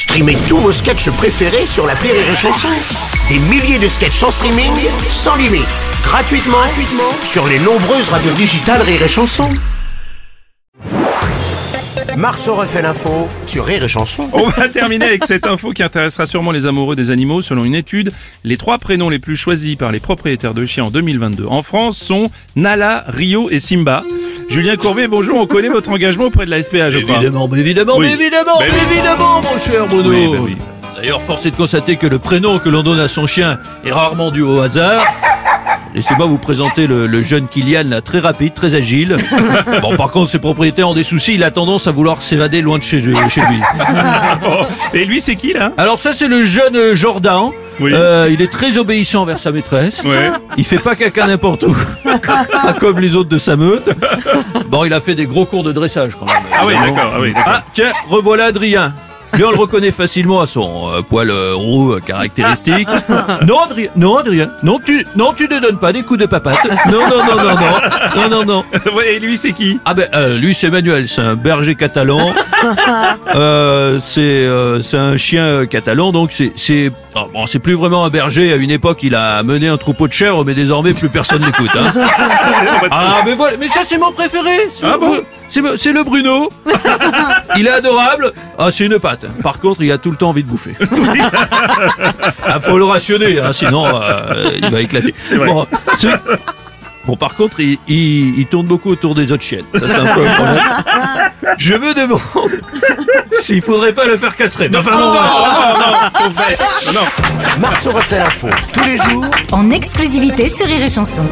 Streamez tous vos sketchs préférés sur la Rire et Chanson. Des milliers de sketchs en streaming, sans limite, gratuitement, gratuitement sur les nombreuses radios digitales Rire et Chanson. Marceau refait l'info sur Rire et Chanson. On va terminer avec cette info qui intéressera sûrement les amoureux des animaux. Selon une étude, les trois prénoms les plus choisis par les propriétaires de chiens en 2022 en France sont Nala, Rio et Simba. Julien Courbet, bonjour, on connaît votre engagement auprès de la SPA, je crois. Évidemment, mais évidemment, Oui. mais évidemment, Ben mais oui. évidemment, mon cher Bruno. Oui, ben oui. D'ailleurs, force est de constater que le prénom que l'on donne à son chien est rarement dû au hasard. Laissez-moi vous présenter le, le jeune Kylian, là, très rapide, très agile. Bon, par contre, ses propriétaires ont des soucis, il a tendance à vouloir s'évader loin de chez, chez lui. Bon, Et lui, c'est qui là? Alors ça, c'est le jeune euh, Jordan. Oui. Euh, il est très obéissant envers sa maîtresse. Ouais. Il fait pas caca n'importe où. Pas comme les autres de sa meute. Bon, il a fait des gros cours de dressage quand même. Ah oui, d'accord, ah oui, d'accord. Ah, tiens, revoilà Adrien. Lui, on le reconnaît facilement à son euh, poil euh, roux euh, caractéristique. Non, Adrien, non, Adrien, non, tu, non, tu ne donnes pas des coups de papate. Non, non, non, non, non, non, non, non. Ouais, Et lui, c'est qui? Ah ben, lui, c'est Manuel, c'est un berger catalan. Euh, c'est, euh, c'est un chien euh, catalan, donc c'est, oh, bon, c'est plus vraiment un berger. À une époque, il a mené un troupeau de chèvres, mais désormais, plus personne l'écoute. Hein. Ah, mais voilà, mais ça, c'est mon préféré. C'est Ah le- bon c'est, le- Bruno. il est adorable. Ah, c'est une patte. Par contre, il a tout le temps envie de bouffer. ah, faut le rationner, hein, sinon euh, il va éclater. Bon, Bon, par contre, il, il, tourne beaucoup autour des autres chiennes. Ça, c'est un peu le problème. Je me demande s'il faudrait pas le faire castrer. Non, enfin, oh non, non, non, non. Marceau refait l'info tous les jours en exclusivité sur Rire et et Chanson.